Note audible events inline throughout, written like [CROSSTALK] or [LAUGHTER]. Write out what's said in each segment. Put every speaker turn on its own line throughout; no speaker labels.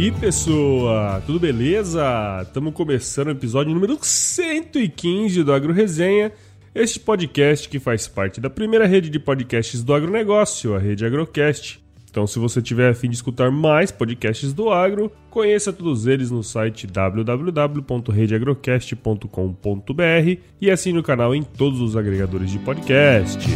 Aí, pessoa? Tudo beleza? Estamos começando o episódio número 115 do Agro Resenha, este podcast que faz parte da primeira rede de podcasts do agronegócio, a rede Agrocast. Então, se você tiver a fim de escutar mais podcasts do agro, conheça todos eles no site www.redeagrocast.com.br e assine o canal em todos os agregadores de podcast.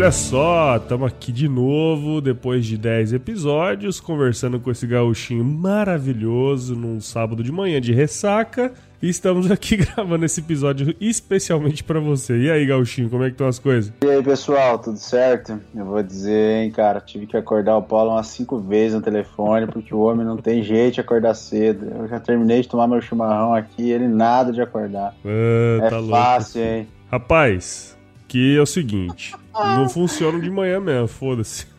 Olha só, estamos aqui de novo, depois de 10 episódios, conversando com esse gauchinho maravilhoso num sábado de manhã de ressaca. E estamos aqui [LAUGHS] gravando esse episódio especialmente para você. E aí, gauchinho, como é que estão as coisas?
E aí, pessoal, tudo certo? Eu vou dizer, hein, cara, tive que acordar o Paulo umas 5 vezes no telefone, porque o homem não tem jeito de acordar cedo. Eu já terminei de tomar meu chimarrão aqui, ele nada de acordar.
Ah,
é
tá
fácil,
louco.
hein?
Rapaz, que é o seguinte, não funciona de manhã mesmo, foda-se. [LAUGHS]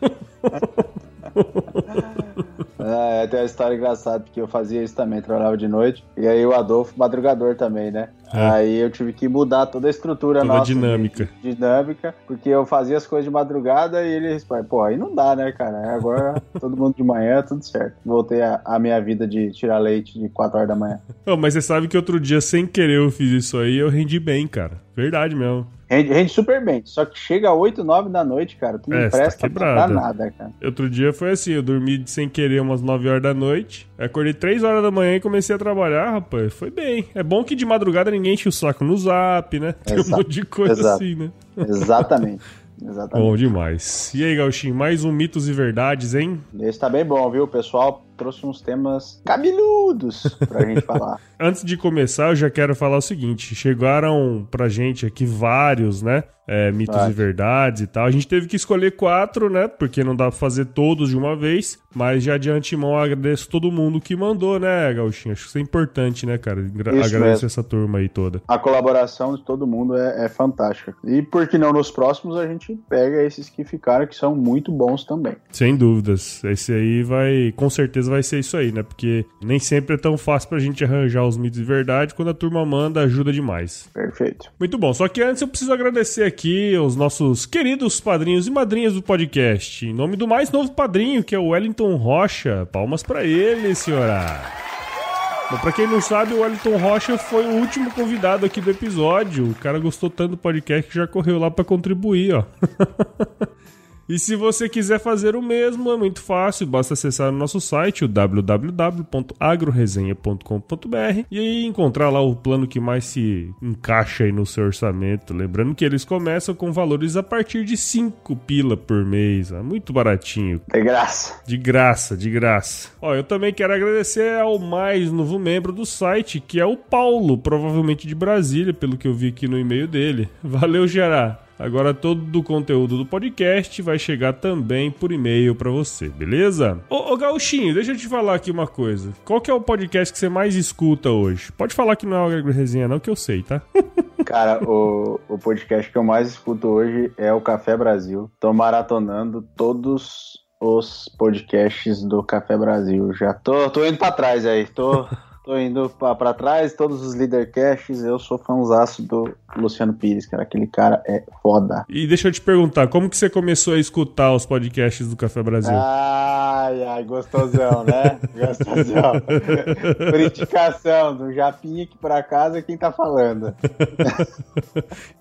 É, tem uma história engraçada, porque eu fazia isso também, trabalhava de noite. E aí o Adolfo, madrugador também, né?
É.
Aí eu tive que mudar toda a estrutura
Toda
nossa.
dinâmica.
de- dinâmica, porque eu fazia as coisas de madrugada e ele responde, pô, aí não dá, né, cara? Agora [LAUGHS] todo mundo de manhã, tudo certo. Voltei a, a minha vida de tirar leite de 4 horas da manhã. [LAUGHS]
Ô, mas você sabe que outro dia, sem querer, eu fiz isso aí e eu rendi bem, cara. Verdade mesmo.
Rende, rende super bem, só que chega às 8, 9 da noite, cara, tu não
É, tá
presta pra
quebrado.
nada, cara.
Outro dia foi assim, eu dormi sem querer umas 9 horas da noite, acordei 3 horas da manhã e comecei a trabalhar, rapaz, foi bem. É bom que de madrugada ninguém enche o saco no zap, né? Tem um
Exato,
monte de coisa
exato.
assim, né?
Exatamente. [LAUGHS] Exatamente.
Bom demais. E aí, Gauchinho, mais um Mitos e Verdades, hein?
Esse tá bem bom, viu? Pessoal trouxe uns temas cabeludos pra gente falar. [LAUGHS]
Antes de começar, eu já quero falar o seguinte: chegaram pra gente aqui vários, né? é, mitos
Vai.
e verdades e tal. A gente teve que escolher quatro, né? Porque não dá pra fazer todos de uma vez. Mas já de antemão agradeço todo mundo que mandou, né, Gauchinho? Acho que isso é importante, né, cara? Gra-
Isso
Agradeço
mesmo.
essa turma aí toda.
A colaboração de todo mundo é, é fantástica. E por que não nos próximos a gente pega esses que ficaram, que são muito bons também.
Sem dúvidas. Esse aí vai. Com certeza vai ser isso aí, né? Porque nem sempre é tão fácil pra gente arranjar os mitos e verdade. Quando a turma manda, ajuda demais.
Perfeito.
Muito bom. Só que antes eu preciso agradecer aqui aos nossos queridos padrinhos e madrinhas do podcast. Em nome do mais novo padrinho, que é o Wellington Rocha. Palmas pra ele, senhora. Bom, pra quem não sabe, o Wellington Rocha foi o último convidado aqui do episódio. O cara gostou tanto do podcast que já correu lá pra contribuir, ó. [LAUGHS] E se você quiser fazer o mesmo, é muito fácil, basta acessar o nosso site, o www.agroresenha.com.br e aí encontrar lá o plano que mais se encaixa aí no seu orçamento. Lembrando que eles começam com valores a partir de 5 pila por mês, é muito baratinho.
De graça.
De graça, de graça. Ó, eu também quero agradecer ao mais novo membro do site, que é o Paulo, provavelmente de Brasília, pelo que eu vi aqui no e-mail dele. Valeu, Gerá. Agora todo o conteúdo do podcast vai chegar também por e-mail pra você, beleza? Ô, ô Gauchinho, deixa eu te falar aqui uma coisa. Qual que é o podcast que você mais escuta hoje? Pode falar que não é o Agro Resenha não, que eu sei, tá? [LAUGHS]
Cara, o, o podcast que eu mais escuto hoje é o Café Brasil. Tô maratonando todos os podcasts do Café Brasil. Já tô, tô indo pra trás aí. Tô, [LAUGHS] tô indo pra, pra trás. Todos os leadercasts. Eu sou fãzaço do Luciano Pires, cara. Aquele cara é foda.
E deixa eu te perguntar, como que você começou a escutar os podcasts do Café Brasil?
Ai, ai, gostosão, né? [LAUGHS] Gostosão. Por indicação do Japinha aqui pra casa, quem tá falando? [LAUGHS]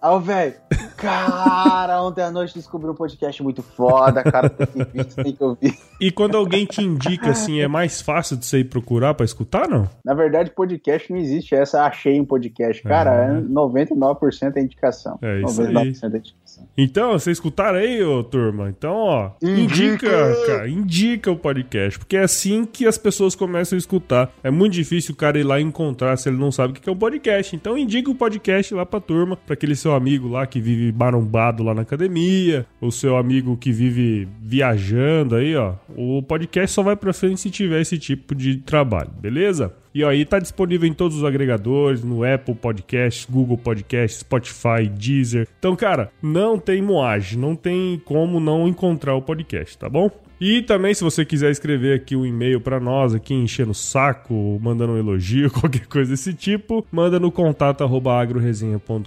Ah, o velho, cara, ontem à noite descobri um podcast muito foda, cara, tem que ver, tem que ouvir.
E quando alguém te indica assim, é mais fácil de você ir procurar pra escutar, não?
Na verdade, podcast não existe essa, achei um podcast. Cara, é. 99% é indicação.
É isso 99% aí. é indicação. Então, vocês escutaram aí, ô turma? Então, ó, indica, indica, cara, indica o podcast, porque é assim que as pessoas começam a escutar. É muito difícil o cara ir lá e encontrar se ele não sabe o que é um podcast. Então, indica o podcast lá pra turma, pra aquele seu amigo lá que vive marombado lá na academia, o seu amigo que vive viajando aí, ó. O podcast só vai pra frente se tiver esse tipo de trabalho, beleza? E aí tá disponível em todos os agregadores, no Apple Podcasts, Google Podcasts, Spotify, Deezer. Então, cara, não tem moagem, não tem como não encontrar o podcast, tá bom? E também, se você quiser escrever aqui um e-mail para nós, aqui enchendo o saco, mandando um elogio, [LAUGHS] qualquer coisa desse tipo, manda no contato agroresenha.com.br.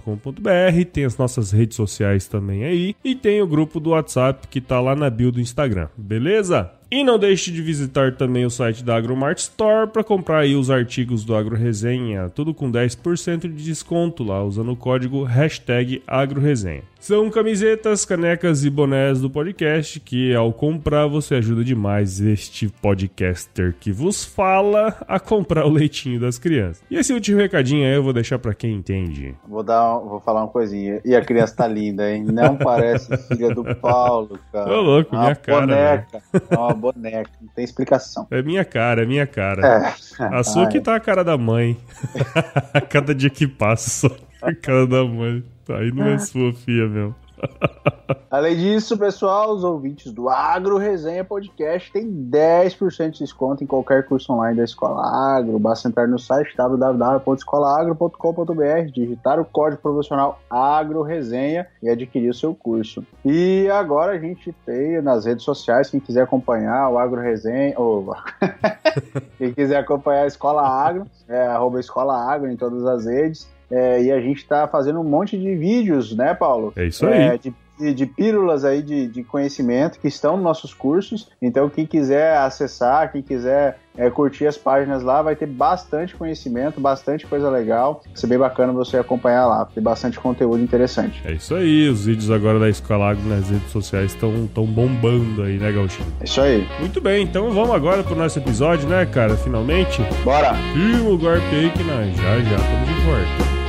Tem as nossas redes sociais também aí. E tem o grupo do WhatsApp que tá lá na bio do Instagram, beleza? E não deixe de visitar também o site da AgroMart Store para comprar aí os artigos do Agro Resenha, tudo com 10% de desconto lá, usando o código hashtag AgroResenha. São camisetas, canecas e bonés do podcast que, ao comprar, você ajuda demais este podcaster que vos fala a comprar o leitinho das crianças. E esse último recadinho aí eu vou deixar para quem entende.
Vou dar, vou falar uma coisinha. E a criança tá linda, hein? Não parece filha do Paulo, cara.
Ô louco, minha cara.
Boneca. É uma boneca, não tem explicação.
É minha cara, é minha cara. É. A sua que tá a cara da mãe. [LAUGHS] Cada dia que passa, só a cara da mãe. Aí não é sua filha mesmo. [LAUGHS]
Além disso, pessoal, os ouvintes do Agro Resenha Podcast têm 10% de desconto em qualquer curso online da Escola Agro. Basta entrar no site www.escolaagro.com.br, digitar o código promocional Agro Resenha e adquirir o seu curso. E agora a gente tem nas redes sociais, quem quiser acompanhar o Agro Resenha, ou [LAUGHS] quem quiser acompanhar a Escola Agro, é arroba Escola Agro em todas as redes. É, e a gente está fazendo um monte de vídeos, né, Paulo?
É isso aí. É,
de, de, de, pílulas aí de, de conhecimento que estão nos nossos cursos. Então, quem quiser acessar, quem quiser é, curtir as páginas lá, vai ter bastante conhecimento, bastante coisa legal. Vai ser bem bacana você acompanhar lá, tem bastante conteúdo interessante.
É isso aí, os vídeos agora da Escola nas redes sociais estão tão bombando aí, né, Gauchinho?
É isso aí.
Muito bem, então vamos agora pro nosso episódio, né, cara? Finalmente.
Bora!
Firma o golpe aí que nós já já estamos de volta.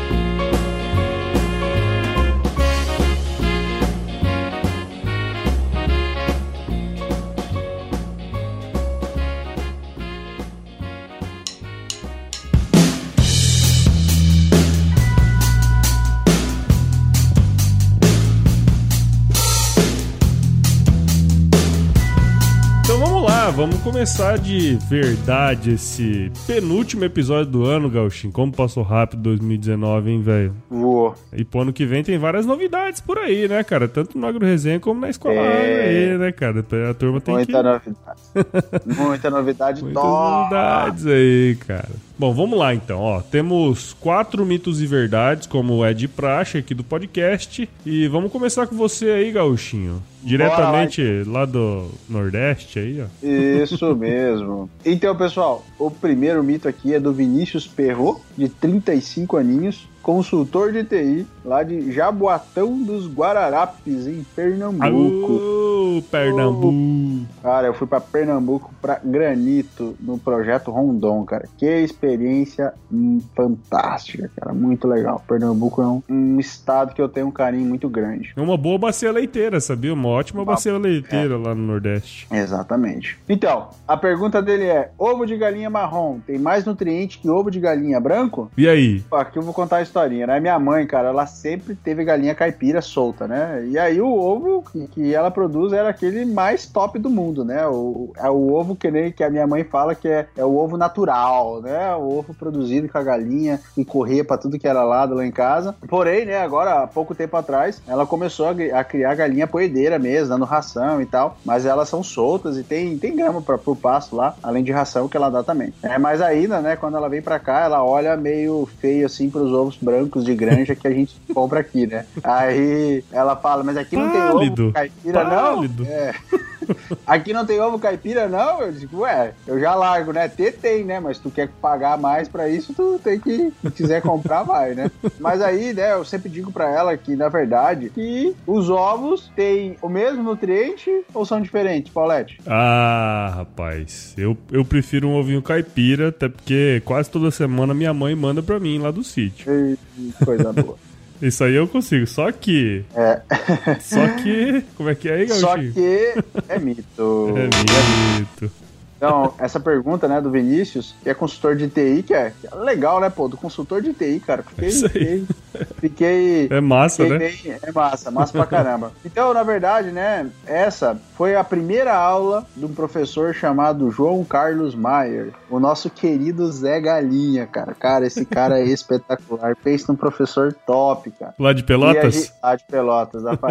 Começar de verdade esse penúltimo episódio do ano, Gauchin. Como passou rápido 2019, hein, velho?
Voou.
E pro ano que vem tem várias novidades por aí, né, cara? Tanto no Agro Resenha como na escola é... aí, né, cara? A turma tem
Muita
que...
novidade. [LAUGHS] Muita novidade.
Muitas novidades aí, cara. Bom, vamos lá então, ó. Temos quatro mitos e verdades, como é de praxe aqui do podcast. E vamos começar com você aí, Gauchinho. Diretamente lá. lá. do Nordeste aí, ó.
Isso [LAUGHS] mesmo. Então, pessoal, o primeiro mito aqui é do Vinícius Perro, de 35 aninhos consultor de TI, lá de Jaboatão dos Guararapes, em Pernambuco.
Alô, Pernambuco.
Cara, eu fui para Pernambuco, para Granito, no projeto Rondon, cara. Que experiência hum, fantástica, cara. Muito legal. Pernambuco é um, um, estado que eu tenho um carinho muito grande.
É uma boa bacia leiteira, sabia? Uma ótima uma, bacia leiteira é. lá no Nordeste.
Exatamente. Então, a pergunta dele é: ovo de galinha marrom tem mais nutriente que ovo de galinha branco?
E aí?
Aqui eu vou contar a história historinha, né? Minha mãe, cara, ela sempre teve galinha caipira solta, né? E aí o ovo que, ela produz era aquele mais top do mundo, né? O, é o ovo que nem que a minha mãe fala que é, é o ovo natural, né? O ovo produzido com a galinha e corria para tudo que era lado lá em casa. Porém, né, agora, há pouco tempo atrás, ela começou a, a criar galinha poedeira mesmo, dando ração e tal. Mas elas são soltas e tem, tem grama pra, pro pasto lá, além de ração que ela dá também. É, mas ainda, né, quando ela vem para cá, ela olha meio feio assim pros ovos brancos de granja que a gente [LAUGHS] compra aqui, né? Aí ela fala, mas aqui não
Pálido.
tem ovo caipira,
Pálido.
não? É. [LAUGHS] Aqui não tem ovo caipira, não? Eu digo, ué, eu já largo, né? Ter tem, né? Mas tu quer pagar mais pra isso, tu tem que, se quiser comprar, vai, né? Mas aí, né, eu sempre digo pra ela que, na verdade, que os ovos têm o mesmo nutriente ou são diferentes, Paulette?
Ah, rapaz, eu, eu prefiro um ovinho caipira, até porque quase toda semana minha mãe manda pra mim lá do sítio.
Ei, Coisa boa. [LAUGHS]
Isso aí eu consigo, só que.
É. [LAUGHS]
Só que. Como é que é aí,
Só
Gauchinho?
que é mito.
É mito.
Então, essa pergunta, né, do Vinícius, que é consultor de TI, que é, que é legal, né, pô, do consultor de TI, cara. Fiquei.
Aí.
Fiquei, fiquei
É massa,
Fiquei
né?
bem- é massa, massa pra caramba. Então, na verdade, né, essa foi a primeira aula de um professor chamado João Carlos Maier, o nosso querido Zé Galinha, cara. Cara, esse cara é espetacular. Pensa num professor top, cara.
Lá de Pelotas?
Ah, de Pelotas, da. [LAUGHS]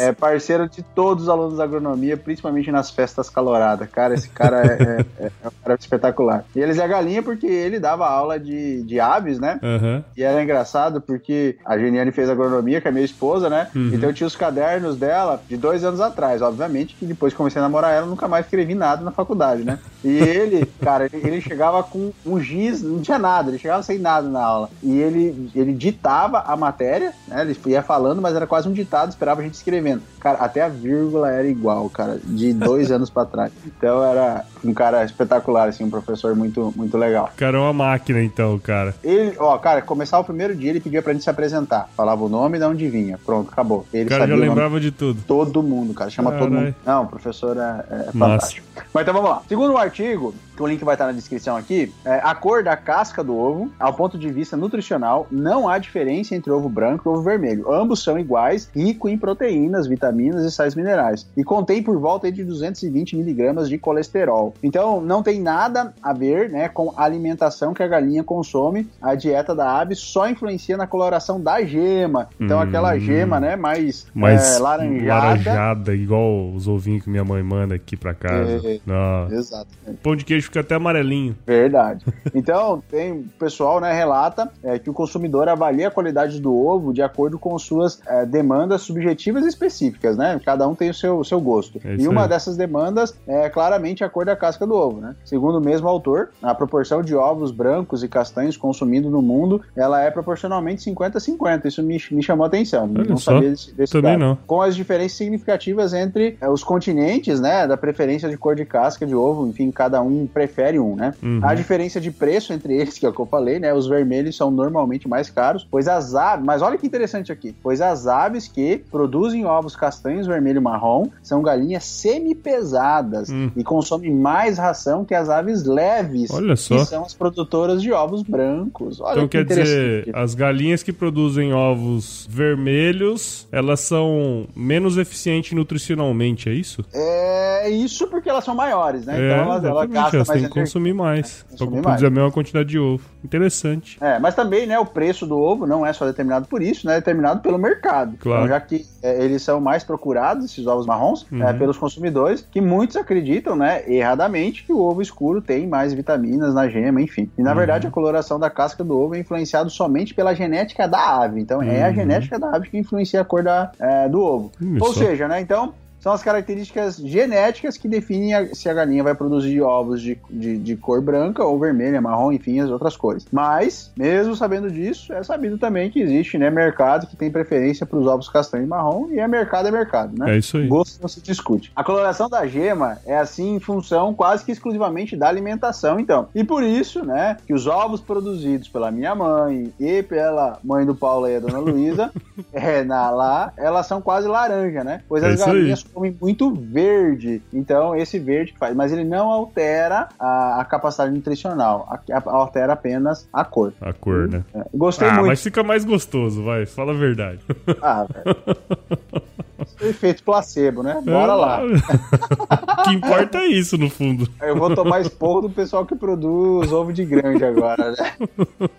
É parceiro de todos os alunos da agronomia, principalmente nas festas caloradas. Cara, esse cara é, é- é um cara espetacular. E ele Zé Galinha porque ele dava aula de, de aves, né?
Aham.
E era engraçado porque a Geniane fez agronomia, que é minha esposa, né?
Uhum.
Então eu tinha os cadernos dela de dois anos atrás. Obviamente que depois que comecei a namorar ela, eu nunca mais escrevi nada na faculdade, né? E ele, cara, ele, chegava com um giz, não tinha nada, ele chegava sem nada na aula. E ele, ele ditava a matéria, né? Ele ia falando, mas era quase um ditado, esperava a gente escrevendo. Cara, até a vírgula era igual, cara, de dois [LAUGHS] anos pra trás. Então era um cara espetacular, assim, um professor muito, muito legal.
O cara é uma máquina, então, cara.
Ele, ó, cara, começava o primeiro dia, ele pedia pra gente se apresentar. Falava o nome e de onde vinha. Pronto, acabou. Ele
cara já
sabia nome
lembrava de tudo.
todo mundo, cara. Chama todo
Carai.
mundo. Não, o professor é, é fantástico. Mas então vamos lá. Segundo o artigo, que o link vai estar na descrição aqui, é, a cor da casca do ovo, ao ponto de vista nutricional, não há diferença entre ovo branco e ovo vermelho. Ambos são iguais, rico em proteínas, vitaminas e sais minerais. E contém por volta de 220 miligramas de colesterol. Então, não tem nada a ver né, com a alimentação que a galinha consome. A dieta da ave só influencia na coloração da gema. Então,
Hum.
aquela gema né, mais,
Mas
é, laranjada.
laranjada, igual os ovinhos que minha mãe manda aqui pra casa.
É. Exato.
Pão de queijo fica até amarelinho.
Verdade. Então, tem o pessoal, né, relata é, que o consumidor avalia a qualidade do ovo de acordo com suas é, demandas subjetivas e específicas, né? Cada um tem o seu, seu gosto.
É
e uma
aí.
dessas demandas é claramente a cor da casca do ovo, né? Segundo o mesmo autor, a proporção de ovos brancos e castanhos consumidos no mundo, ela é proporcionalmente 50-50. Isso me, me chamou a atenção.
Olha
não
só.
sabia desse, desse
Também
dado.
não.
Com as diferenças significativas entre é, os continentes, né? Da preferência de cor de casca de ovo, enfim, cada um prefere um, né?
Uhum.
A diferença de preço entre eles, que é o que eu falei, né? Os vermelhos são normalmente mais caros, pois as aves, mas olha que interessante aqui, pois as aves que produzem ovos castanhos, vermelho e marrom são galinhas semi-pesadas
Hum.
e consomem mais ração que as aves leves,
Olha só.
que são as produtoras de ovos brancos. Olha
Então
que
quer dizer, as galinhas que produzem ovos vermelhos, elas são menos eficientes nutricionalmente, é isso?
É isso porque elas são maiores, né?
é,
então elas, ela
exatamente,
gasta
elas têm que
energia.
consumir mais. Pra
consumir
produzir
mais.
a mesma quantidade de ovo. Interessante.
É, mas também, né, o preço do ovo não é só determinado por isso, né? É determinado pelo mercado.
Claro.
Então, já que é, eles são mais procurados, esses ovos marrons,
Uhum.
é, pelos consumidores, que muitos acreditam, né, erradamente, que o ovo escuro tem mais vitaminas na gema, enfim. E na
Uhum.
verdade, a coloração da casca do ovo é influenciado somente pela genética da ave. Então, é a
Uhum.
genética da ave que influencia a cor da, é, do ovo.
Hum,
Ou seja, né, então. São as características genéticas que definem a- se a galinha vai produzir ovos de, de, de cor branca ou vermelha, marrom, enfim, as outras cores. Mas, mesmo sabendo disso, é sabido também que existe né, mercado que tem preferência para os ovos castanhos e marrom, e é mercado é mercado, né?
É isso aí.
Gosto não se discute. A coloração da gema é assim em função quase que exclusivamente da alimentação, então. E por isso, né, que os ovos produzidos pela minha mãe e pela mãe do Paulo e a dona Luísa, [LAUGHS] é, na, lá, elas são quase laranja, né? Pois
É
as galinhas comem muito verde. Então, esse verde que faz. Mas ele não altera a, a capacidade nutricional. A- a- altera apenas a cor.
A cor, né?
É, Gostei
Ah,
muito.
mas fica mais gostoso, vai. Fala a verdade. [LAUGHS]
Ah, velho. Efeito placebo, né? Bora lá.
o que importa é isso, no fundo.
Eu vou tomar esporro do pessoal que produz ovo de granja agora, né? [LAUGHS]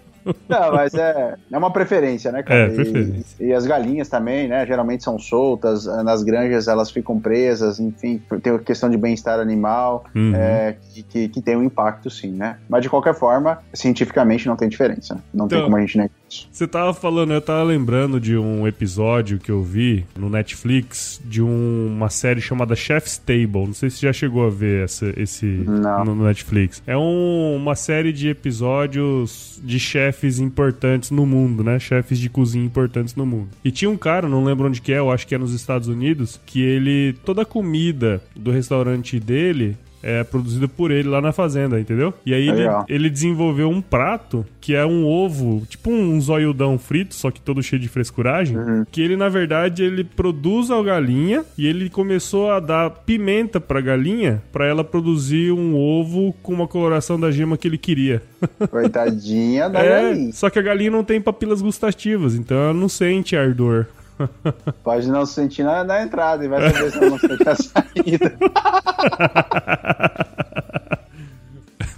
Não, mas é, é uma preferência, né, cara?
É, preferência.
E, e as galinhas também, né? Geralmente são soltas, eh, nas granjas elas ficam presas, enfim, tem a questão de bem-estar animal,
Uhum.
é, que, que, que tem um impacto, sim, né? Mas de qualquer forma, cientificamente não tem diferença. né? Não tem
Então-
como a gente negar. Exatamente.
Você tava falando, eu tava lembrando de um episódio que eu vi no Netflix de um- uma série chamada Chef's Table. Não sei se você já chegou a ver essa, esse
Não.
no, no Netflix. É um- uma série de episódios de chefes importantes no mundo, né? Chefes de cozinha importantes no mundo. E tinha um cara, não lembro onde que é, eu acho que é nos Estados Unidos, que ele toda a comida do restaurante dele é produzida por ele lá na fazenda, entendeu? E aí ele, ele desenvolveu um prato que é um ovo, tipo um zoiudão frito, só que todo cheio de frescuragem, que ele na verdade ele produz a galinha e ele começou a dar pimenta pra galinha pra ela produzir um ovo com uma coloração da gema que ele queria. [LAUGHS]
Coitadinha da
É,
galinha.
só que a galinha não tem papilas gustativas, então ela não sente ardor. [LAUGHS]
Pode não sentir na, na entrada e vai saber se não sente a saída.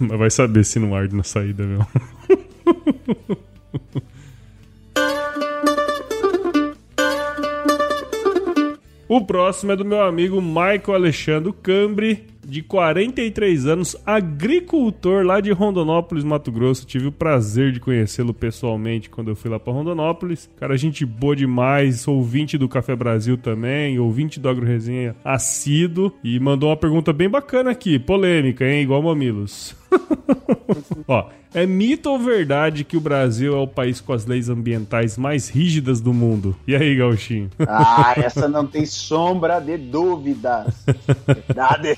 [LAUGHS]
Mas vai saber se não arde na saída, meu. [LAUGHS] O próximo é do meu amigo Michael Alexandre Cambre, de 43 anos, agricultor lá de Rondonópolis, Mato Grosso. Tive o prazer de conhecê-lo pessoalmente quando eu fui lá para Rondonópolis. Cara, gente boa demais, ouvinte do Café Brasil também, ouvinte do Agro Resenha assíduo e mandou uma pergunta bem bacana aqui, polêmica, hein, igual Mamilos. [LAUGHS] Ó, é mito ou verdade que o Brasil é o país com as leis ambientais mais rígidas do mundo? E aí, Gauchinho?
Ah, essa não tem sombra de dúvidas. [LAUGHS] Verdade.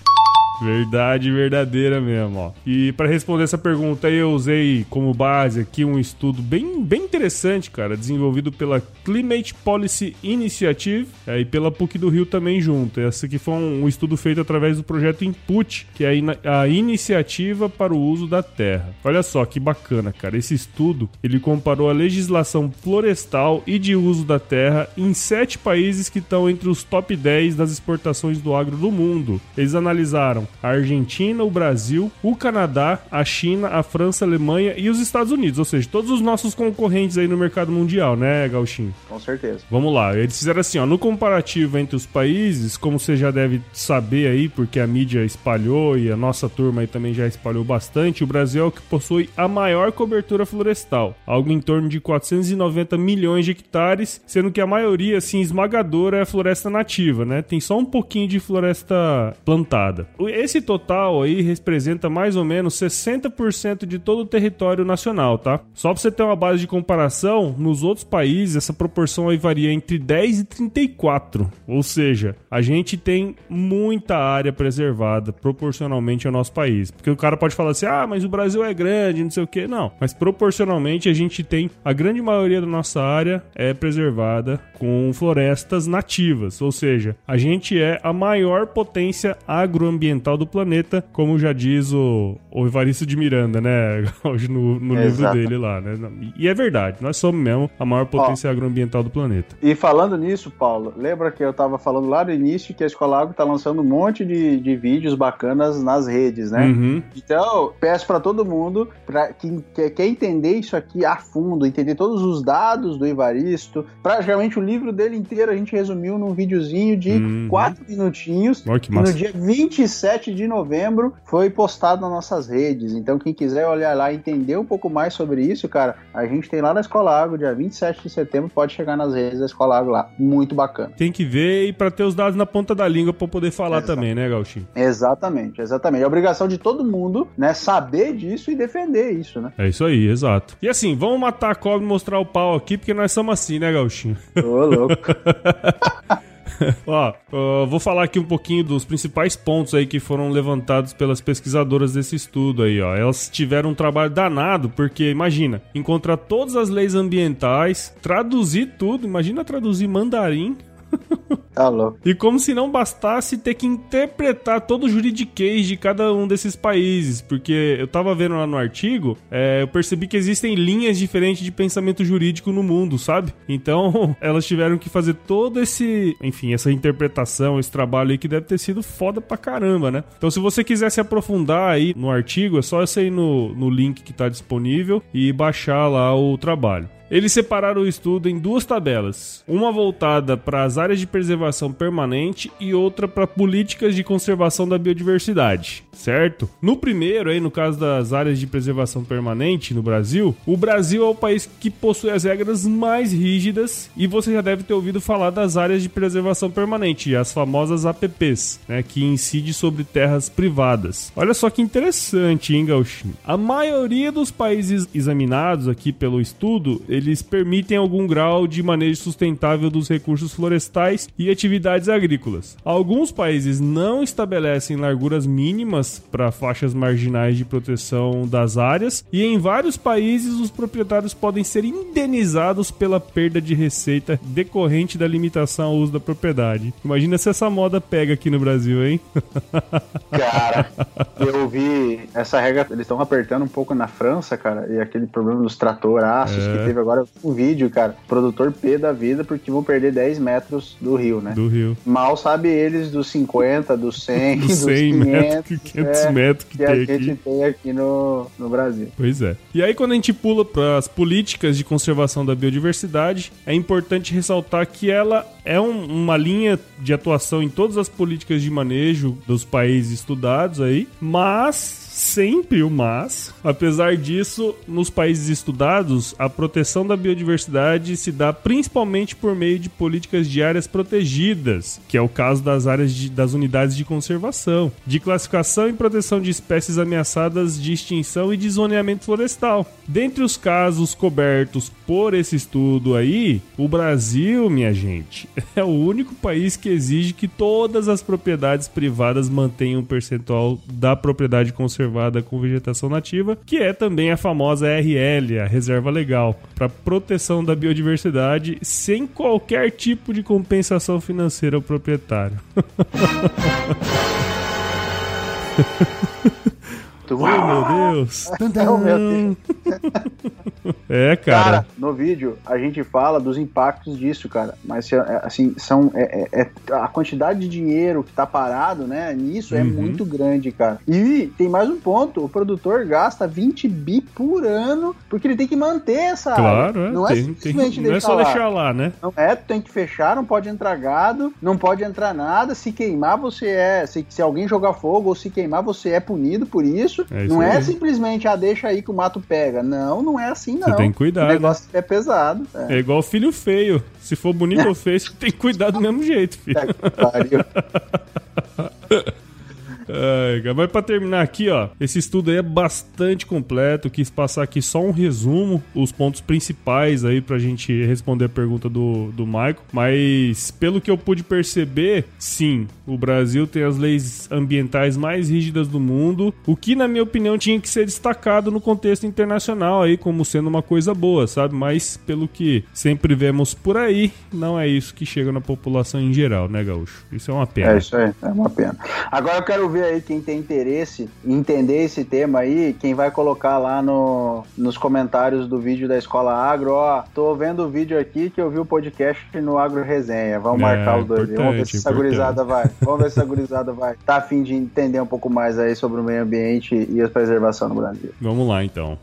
Verdade verdadeira mesmo, ó. E para responder essa pergunta eu usei como base aqui um estudo bem, bem interessante, cara, desenvolvido pela Climate Policy Initiative é, e pela PUC do Rio também junto. Esse aqui foi um, estudo feito através do projeto Input, que é a iniciativa para o uso da terra. Olha só que bacana, cara. Esse estudo, ele comparou a legislação florestal e de uso da terra em sete países que estão entre os top 10 das exportações do agro do mundo. Eles analisaram a Argentina, o Brasil, o Canadá, a China, a França, a Alemanha e os Estados Unidos, ou seja, todos os nossos concorrentes aí no mercado mundial, né, Gauchinho?
Com certeza.
Vamos lá, eles fizeram assim, ó, no comparativo entre os países, como você já deve saber aí, porque a mídia espalhou e a nossa turma aí também já espalhou bastante, o Brasil é o que possui a maior cobertura florestal, algo em torno de 490 milhões de hectares, sendo que a maioria, assim, esmagadora é floresta nativa, né? Tem só um pouquinho de floresta plantada. Esse total aí representa mais ou menos 60% de todo o território nacional, tá? Só pra você ter uma base de comparação, nos outros países essa proporção aí varia entre 10 e 34. Ou seja, a gente tem muita área preservada proporcionalmente ao nosso país. Porque o cara pode falar assim: "Ah, mas o Brasil é grande, não sei o quê". Não, mas proporcionalmente a gente tem a grande maioria da nossa área é preservada com florestas nativas, ou seja, a gente é a maior potência agroambiental do planeta, como já diz o, o Evaristo de Miranda, né? [LAUGHS] Hoje no, no livro
Exato.
dele lá, né? E é verdade, nós somos mesmo a maior potência agroambiental do planeta.
E falando nisso, Paulo, lembra que eu tava falando lá no início que a Escola Agro tá lançando um monte de, de vídeos bacanas nas redes, né?
Uhum.
Então, peço para todo mundo, para quem quer, quer entender isso aqui a fundo, entender todos os dados do Evaristo, praticamente o livro dele inteiro a gente resumiu num videozinho de
Uhum.
quatro minutinhos.
Olha que
E no
massa.
dia 27 de novembro foi postado nas nossas redes. Então, quem quiser olhar lá e entender um pouco mais sobre isso, cara, a gente tem lá na Escola Agro, dia 27 de setembro, pode chegar nas redes da Escola Agro lá. Muito bacana.
Tem que ver e pra ter os dados na ponta da língua pra poder falar
Exato.
também, né, Gauchinho?
Exatamente, exatamente. É a obrigação de todo mundo, né, saber disso e defender isso, né?
É isso aí, exato. E assim, vamos matar a cobra e mostrar o pau aqui, porque nós somos assim, né, Gauchinho?
Ô, louco. [LAUGHS] [LAUGHS]
Ó, ó, vou falar aqui um pouquinho dos principais pontos aí que foram levantados pelas pesquisadoras desse estudo aí, ó. Elas tiveram um trabalho danado, porque imagina, encontrar todas as leis ambientais, traduzir tudo, imagina traduzir mandarim, [LAUGHS]
Tá louco.
e como se não bastasse ter que interpretar todo o juridiquês de cada um desses países, porque eu tava vendo lá no artigo, é, eu percebi que existem linhas diferentes de pensamento jurídico no mundo, sabe? Então, [LAUGHS] elas tiveram que fazer todo esse, enfim, essa interpretação, esse trabalho aí que deve ter sido foda pra caramba, né? Então, se você quiser se aprofundar aí no artigo, é só você ir no, no link que tá disponível e baixar lá o trabalho. Eles separaram o estudo em duas tabelas, uma voltada para as áreas de preservação permanente e outra para políticas de conservação da biodiversidade, certo? No primeiro, aí no caso das áreas de preservação permanente no Brasil, o Brasil é o país que possui as regras mais rígidas e você já deve ter ouvido falar das áreas de preservação permanente, as famosas APPs, né, que incide sobre terras privadas. Olha só que interessante, hein, Gauchinho? A maioria dos países examinados aqui pelo estudo, eles permitem algum grau de manejo sustentável dos recursos florestais e atividades agrícolas. Alguns países não estabelecem larguras mínimas para faixas marginais de proteção das áreas e em vários países os proprietários podem ser indenizados pela perda de receita decorrente da limitação ao uso da propriedade. Imagina se essa moda pega aqui no Brasil, hein?
Cara, eu vi essa regra, eles estão apertando um pouco na França, cara, e aquele problema dos tratoraços é. que teve agora um vídeo, cara, produtor P da vida porque vão perder 10 metros do rio, né?
Do rio.
Mal sabe eles dos 50, dos 100, [LAUGHS] dos
100 200 metros, 500 é, metros que,
que
tem
a gente tem aqui no, no Brasil.
Pois é. E aí quando a gente pula para as políticas de conservação da biodiversidade, é importante ressaltar que ela é um, uma linha de atuação em todas as políticas de manejo dos países estudados aí, mas sempre o mas. Apesar disso, nos países estudados, a proteção da biodiversidade se dá principalmente por meio de políticas de áreas protegidas, que é o caso das áreas de, das unidades de conservação, de classificação e proteção de espécies ameaçadas de extinção e de zoneamento florestal. Dentre os casos cobertos por esse estudo aí, o Brasil, minha gente, [LAUGHS] é o único país que exige que todas as propriedades privadas mantenham um percentual da propriedade conservada reservada com vegetação nativa, que é também a famosa RL, a Reserva Legal, para proteção da biodiversidade sem qualquer tipo de compensação financeira ao proprietário. [LAUGHS]
Oh, meu Deus. [LAUGHS] oh, meu Deus. [LAUGHS]
é, cara. Cara,
no vídeo a gente fala dos impactos disso, cara. Mas, é, assim, são. É, é, é, a quantidade de dinheiro que tá parado, né? Nisso é uhum. é muito grande, cara. E tem mais um ponto: o produtor gasta 20 bi por ano porque ele tem que manter essa
claro, área. É, não é tem, Não é só lá. deixar lá, né?
Não é, tem que fechar, não pode entrar gado, não pode entrar nada. Se queimar, você é. Se, se alguém jogar fogo ou se queimar, você é punido por isso isso. É isso não é aí. é simplesmente, ah, deixa aí que o mato pega. Não, não é assim, não.
Você tem que cuidar. O
negócio é pesado.
É. é igual filho feio. Se for bonito ou [LAUGHS] feio, você tem que cuidar do mesmo jeito, filho. É, [LAUGHS] Ai, mas para terminar aqui, ó, esse estudo aí é bastante completo. Quis passar aqui só um resumo, os pontos principais aí pra gente responder a pergunta do, do Michael. Mas pelo que eu pude perceber, sim, o Brasil tem as leis ambientais mais rígidas do mundo, o que na minha opinião tinha que ser destacado no contexto internacional aí como sendo uma coisa boa, sabe? Mas pelo que sempre vemos por aí, não é isso que chega na população em geral, né, Gaúcho? Isso é uma pena.
É isso aí, é uma pena. Agora eu quero ver ver aí quem tem interesse em entender esse tema aí, quem vai colocar lá no, nos comentários do vídeo da Escola Agro, ó, tô vendo o vídeo aqui que eu vi o podcast no Agro Resenha. Vamos é, marcar os dois. Vamos ver se essa gurizada vai. Vamos ver se essa gurizada vai. Tá afim de entender um pouco mais aí sobre o meio ambiente e a preservação no Brasil.
Vamos lá então.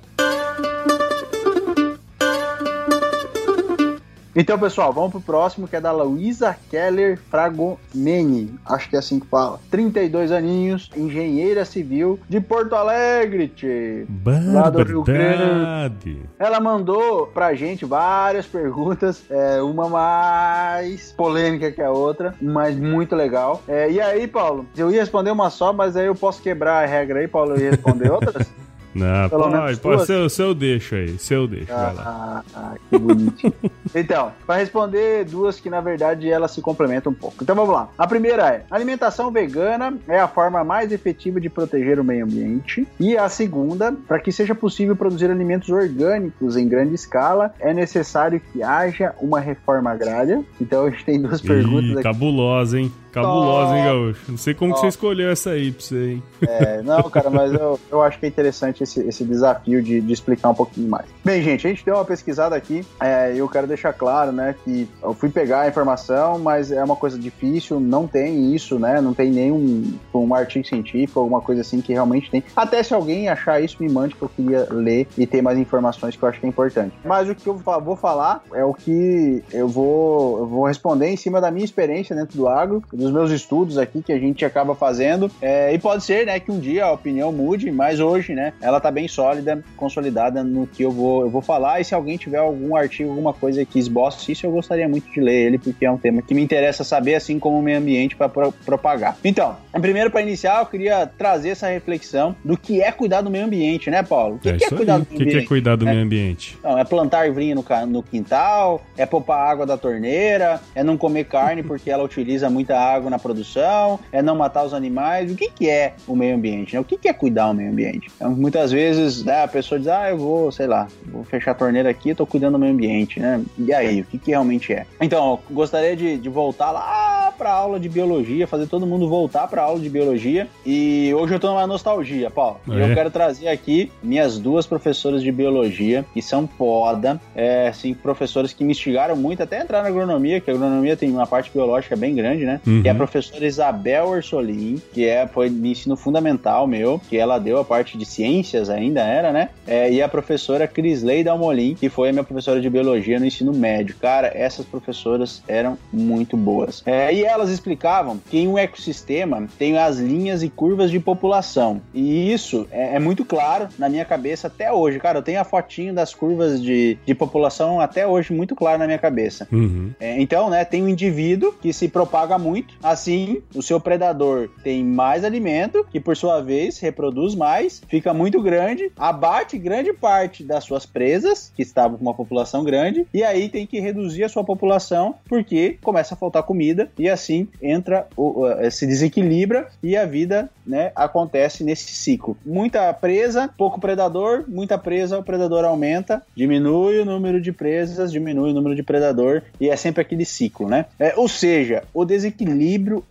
Então, pessoal, vamos pro próximo, que é da Luísa Keller Fragomeni. Acho que é assim que fala. 32 aninhos, engenheira civil de Porto Alegre, tchê, lá do Rio Grande. Ela mandou pra gente várias perguntas, é, uma mais polêmica que a outra, mas muito legal. É, e aí, Paulo, eu ia responder uma só, mas aí eu posso quebrar a regra aí, Paulo, e responder outras? [LAUGHS]
Não, Pelo pode, pode ser, se eu deixo aí, se eu deixo, ah, vai lá.
Ah, que bonitinho. [LAUGHS] então, para responder duas que na verdade elas se complementam um pouco. Então vamos lá. A primeira é: alimentação vegana é a forma mais efetiva de proteger o meio ambiente. E a segunda, para que seja possível produzir alimentos orgânicos em grande escala, é necessário que haja uma reforma agrária. Então a gente tem duas perguntas
Ih,
aqui.
Cabulosa, hein? Cabulosa, hein, Gaúcho? Não sei como você escolheu essa aí pra você, hein?
É, não, cara, mas eu, eu acho que é interessante esse, esse desafio de, de explicar um pouquinho mais. Bem, gente, a gente deu uma pesquisada aqui é, eu quero deixar claro, né, que eu fui pegar a informação, mas é uma coisa difícil, não tem isso, né, não tem nenhum um artigo científico, alguma coisa assim que realmente tem. Até se alguém achar isso, me mande que eu queria ler e ter mais informações que eu acho que é importante. Mas o que eu vou falar é o que eu vou, eu vou responder em cima da minha experiência dentro do agro, dos meus estudos aqui que a gente acaba fazendo. É, e pode ser, né, que um dia a opinião mude, mas hoje, né, ela tá bem sólida, consolidada no que eu vou, eu vou falar. E se alguém tiver algum artigo, alguma coisa que esboce isso, eu gostaria muito de ler ele, porque é um tema que me interessa saber, assim como o meio ambiente, para pro propagar. Então, primeiro, para iniciar, eu queria trazer essa reflexão do que é cuidar do meio ambiente, né, Paulo? O
que é, que é cuidar do meio ambiente? O que é cuidar do é, meio ambiente?
Não, é plantar árvore no, no quintal, é poupar água da torneira, é não comer carne porque ela utiliza muita água na produção, é não matar os animais. O que, que é o meio ambiente? Né? O que, que é cuidar do meio ambiente? Então, muitas vezes né, a pessoa diz, ah, eu vou, sei lá, vou fechar a torneira aqui, estou cuidando do meio ambiente, né? E aí, o que, que realmente é? Então, gostaria de, de voltar lá para a aula de biologia, fazer todo mundo voltar para a aula de biologia. E hoje eu estou numa nostalgia, Paulo. É. Eu quero trazer aqui minhas duas professoras de biologia, que são foda, é, assim, professores que me instigaram muito até entrar na agronomia, que a agronomia tem uma parte biológica bem grande, né? Uhum. Que é a professora Isabel Orsolim, que é, foi de ensino fundamental meu, que ela deu a parte de ciências ainda era, né? É, e a professora Crisley Dalmolin, que foi a minha professora de biologia no ensino médio. Cara, essas professoras eram muito boas. É, e elas explicavam que em um ecossistema tem as linhas e curvas de população. E isso é, é muito claro na minha cabeça até hoje. Cara, eu tenho a fotinho das curvas de, de população até hoje muito claro na minha cabeça. Uhum. É, então, né, tem um indivíduo que se propaga muito, assim, o seu predador tem mais alimento, que por sua vez reproduz mais, fica muito grande, abate grande parte das suas presas, que estavam com uma população grande, e aí tem que reduzir a sua população porque começa a faltar comida e assim entra, o, se desequilibra e a vida né, acontece nesse ciclo. Muita presa, pouco predador, muita presa, o predador aumenta, diminui o número de presas, diminui o número de predador e é sempre aquele ciclo, né? É, ou seja, o desequilíbrio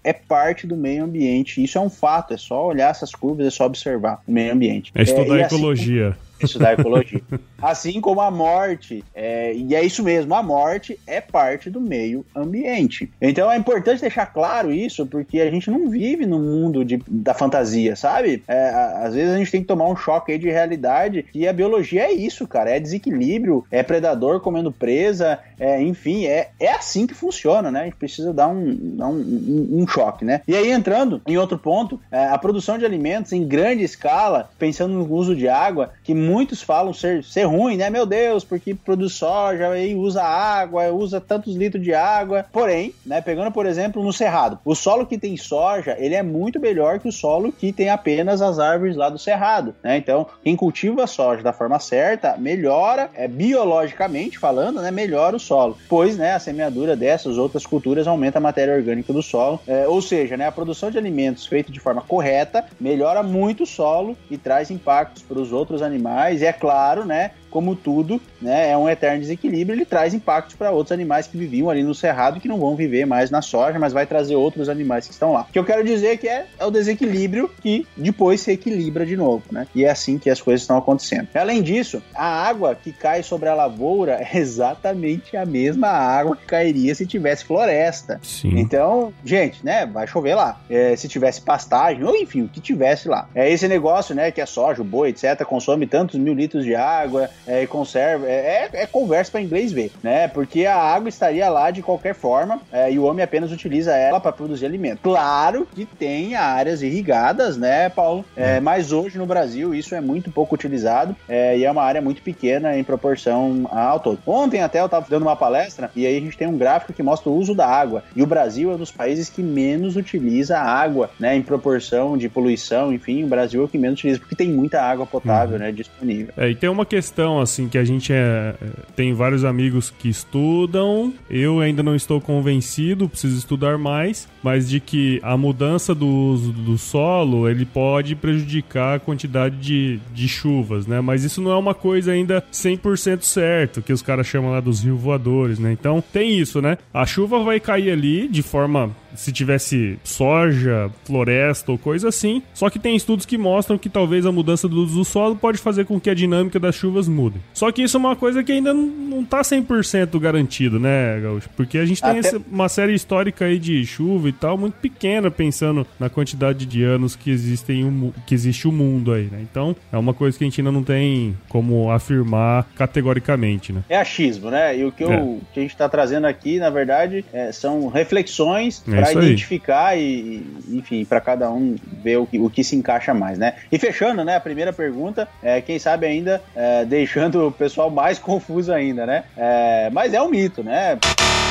é parte do meio ambiente. Isso é um fato, é só olhar essas curvas, é só observar o meio ambiente.
É estudar é, ecologia.
Assim, estudar ecologia. [LAUGHS] assim como a morte, é, e é isso mesmo, a morte é parte do meio ambiente. Então é importante deixar claro isso, porque a gente não vive no mundo de, da fantasia, sabe? É, às vezes a gente tem que tomar um choque de realidade, e a biologia é isso, cara, é desequilíbrio, é predador comendo presa, é, enfim, é, é assim que funciona, né? A gente precisa dar um, dar um, um, um choque, né? E aí entrando em outro ponto, é, a produção de alimentos em grande escala, pensando no uso de água, que muitos falam ser, ser ruim, né? Meu Deus, porque produz soja e usa água, usa tantos litros de água. Porém, né, pegando por exemplo no cerrado, o solo que tem soja, ele é muito melhor que o solo que tem apenas as árvores lá do cerrado, né? Então, quem cultiva soja da forma certa, melhora, é biologicamente falando, né, melhora o solo, pois, né, a semeadura dessas outras culturas aumenta a matéria orgânica do solo, é, ou seja, né, a produção de alimentos feita de forma correta melhora muito o solo e traz impactos para os outros animais animais, e é claro, né, como tudo, né, é um eterno desequilíbrio, ele traz impactos para outros animais que viviam ali no cerrado que não vão viver mais na soja, mas vai trazer outros animais que estão lá. O que eu quero dizer é que é, é o desequilíbrio que depois se equilibra de novo, né? E é assim que as coisas estão acontecendo. Além disso, a água que cai sobre a lavoura é exatamente a mesma água que cairia se tivesse floresta. Sim. Então, gente, né, vai chover lá. É, se tivesse pastagem, ou enfim, o que tivesse lá. É esse negócio, né, que a soja, o boi, etc., consome tantos mil litros de água, é, conserva. É, é, é conversa para inglês ver, né? Porque a água estaria lá de qualquer forma é, e o homem apenas utiliza ela para produzir alimento. Claro que tem áreas irrigadas, né, Paulo? É, hum. mas hoje no Brasil isso é muito pouco utilizado é, e é uma área muito pequena em proporção ao todo. Ontem até eu estava dando uma palestra e aí a gente tem um gráfico que mostra o uso da água. E o Brasil é um dos países que menos utiliza a água, né? Em proporção de poluição, enfim, o Brasil é o que menos utiliza, porque tem muita água potável, uhum. né, disponível.
É, e tem uma questão opinião, assim, que a gente é, é, tem vários amigos que estudam. Eu ainda não estou convencido, preciso estudar mais, mas de que a mudança do uso do solo ele pode prejudicar a quantidade de, de chuvas, né? Mas isso não é uma coisa ainda 100% certo, que os caras chamam lá dos rios voadores, né? Então tem isso, né? A chuva vai cair ali de forma se tivesse soja, floresta ou coisa assim. Só que tem estudos que mostram que talvez a mudança do uso do solo pode fazer com que a dinâmica das chuvas mude. Só que isso é uma coisa que ainda não tá 100% garantido, né, Gaúcho? Porque a gente tem Até... essa, uma série histórica aí de chuva e tal, muito pequena, pensando na quantidade de anos que, existem, que existe o mundo aí, né? Então, é uma coisa que a gente ainda não tem como afirmar categoricamente, né?
É achismo, né? E o que, eu, é. que a gente tá trazendo aqui, na verdade, é, são reflexões é para identificar e, enfim, para cada um ver o que, o que se encaixa mais, né? E fechando, né, a primeira pergunta, é, quem sabe ainda é, deixando o pessoal mais [LAUGHS] confuso ainda, né? É, mas é um mito, né?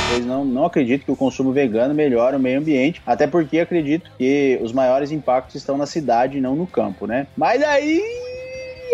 Pois não, não acredito que o consumo vegano melhore o meio ambiente, até porque acredito que os maiores impactos estão na cidade e não no campo, né? Mas aí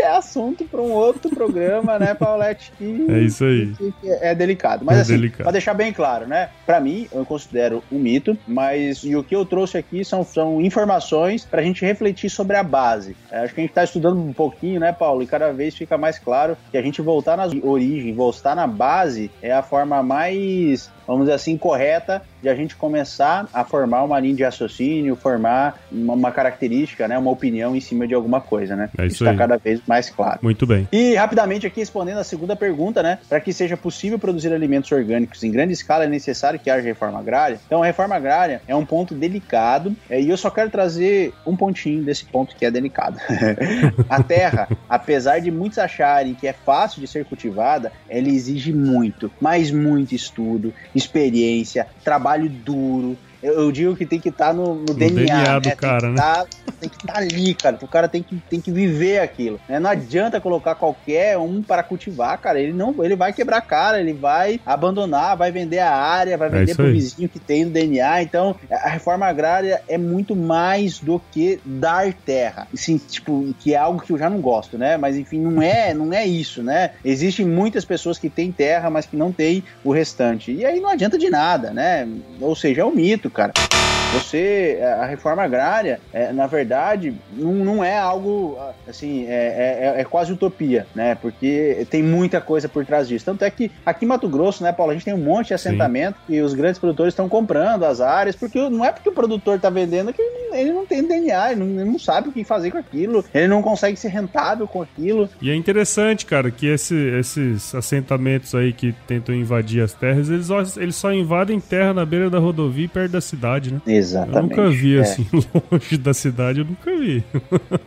é assunto para um outro programa, né, Paulette?
Que, [LAUGHS] é isso aí.
Que, que é delicado. Mas é assim, para deixar bem claro, né? Para mim, eu considero um mito, mas e o que eu trouxe aqui são, são informações para a gente refletir sobre a base. É, acho que a gente está estudando um pouquinho, né, Paulo? E cada vez fica mais claro que a gente voltar nas origens, voltar na base é a forma mais vamos dizer assim, correta de a gente começar a formar uma linha de raciocínio, formar uma, uma característica, né, uma opinião em cima de alguma coisa, né?
É isso está
cada vez mais claro.
Muito bem.
E rapidamente aqui respondendo a segunda pergunta, né, para que seja possível produzir alimentos orgânicos em grande escala é necessário que haja reforma agrária. Então a reforma agrária é um ponto delicado é, e eu só quero trazer um pontinho desse ponto que é delicado. [LAUGHS] a terra, apesar de muitos acharem que é fácil de ser cultivada, ela exige muito, mas muito estudo, experiência, trabalho duro, eu, digo que tem que estar tá no, no, no, DNA,
DNA do né? cara,
tá, tem que estar tá ali, cara. O cara tem que, tem que viver aquilo. Né? Não adianta colocar qualquer um para cultivar, cara. Ele não, ele vai quebrar a cara, ele vai abandonar, vai vender a área, vai é vender é pro vizinho que tem no DNA. Então, a reforma agrária é muito mais do que dar terra. Assim, tipo, que é algo que eu já não gosto, né? Mas enfim, não é, [LAUGHS] não é isso, né? Existem muitas pessoas que têm terra, mas que não têm o restante. E aí não adianta de nada, né? Ou seja, é um mito, cara. Você, a reforma agrária, é, na verdade, não, não é algo assim, é, é, é, quase utopia, né? Porque tem muita coisa por trás disso. Tanto é que aqui em Mato Grosso, né, Paulo, a gente tem um monte de assentamento Sim. e os grandes produtores estão comprando as áreas, porque não é porque o produtor está vendendo que ele não tem DNA, ele não, ele não, sabe o que fazer com aquilo, ele não consegue ser rentável com aquilo.
E é interessante, cara, que esse, esses assentamentos aí que tentam invadir as terras, eles só, eles só invadem terra na beira da rodovia e perto da cidade, né?
Exatamente.
Eu nunca vi é. assim, [LAUGHS] longe da cidade, eu nunca vi.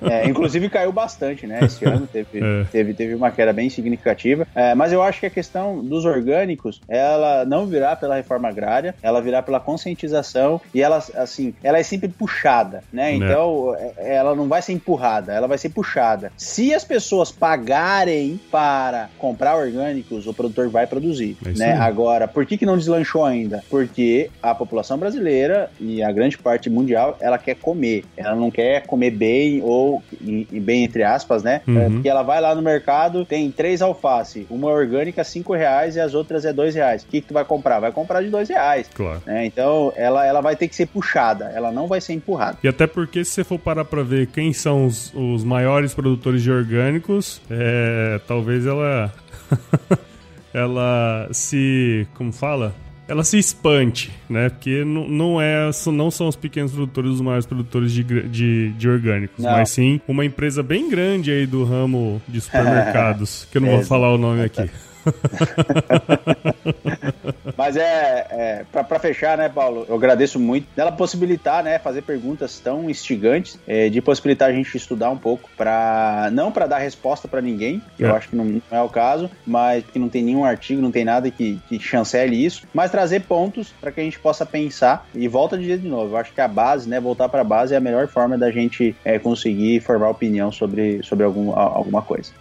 É, inclusive caiu bastante, né? Esse ano teve, [LAUGHS] é. teve, teve uma queda bem significativa. É, mas eu acho que a questão dos orgânicos, ela não virá pela reforma agrária, ela virá pela conscientização e ela, assim, ela é sempre puxada, né? né? Então, é, ela não vai ser empurrada, ela vai ser puxada. Se as pessoas pagarem para comprar orgânicos, o produtor vai produzir, é né? Agora, por que, que não deslanchou ainda? Porque a população brasileira e a grande parte mundial, ela quer comer. Ela não quer comer bem ou bem entre aspas, né? Uhum. É, porque ela vai lá no mercado, tem três alface, uma orgânica cinco reais e as outras é dois reais. O que, que tu vai comprar? Vai comprar de dois reais.
Claro.
Né? Então ela, ela vai ter que ser puxada, ela não vai ser empurrada.
E até porque se você for parar pra ver quem são os, os maiores produtores de orgânicos, é, talvez ela [LAUGHS] ela se como fala ela se espante, né? Porque não, não, é, não são os pequenos produtores os maiores produtores de, de, de orgânicos, não. mas sim uma empresa bem grande aí do ramo de [LAUGHS] supermercados, que eu não vou falar o nome aqui. [LAUGHS] [LAUGHS]
Mas é, é para fechar, né, Paulo? Eu agradeço muito dela possibilitar, né, fazer perguntas tão instigantes, é, de possibilitar a gente estudar um pouco para não para dar resposta para ninguém, que é. eu acho que não, não, é o caso, mas que não tem nenhum artigo, não tem nada que, que chancele isso, mas trazer pontos para que a gente possa pensar e volta de dia de novo. Eu acho que a base, né, voltar para a base é a melhor forma da gente é, conseguir formar opinião sobre, sobre algum, alguma coisa.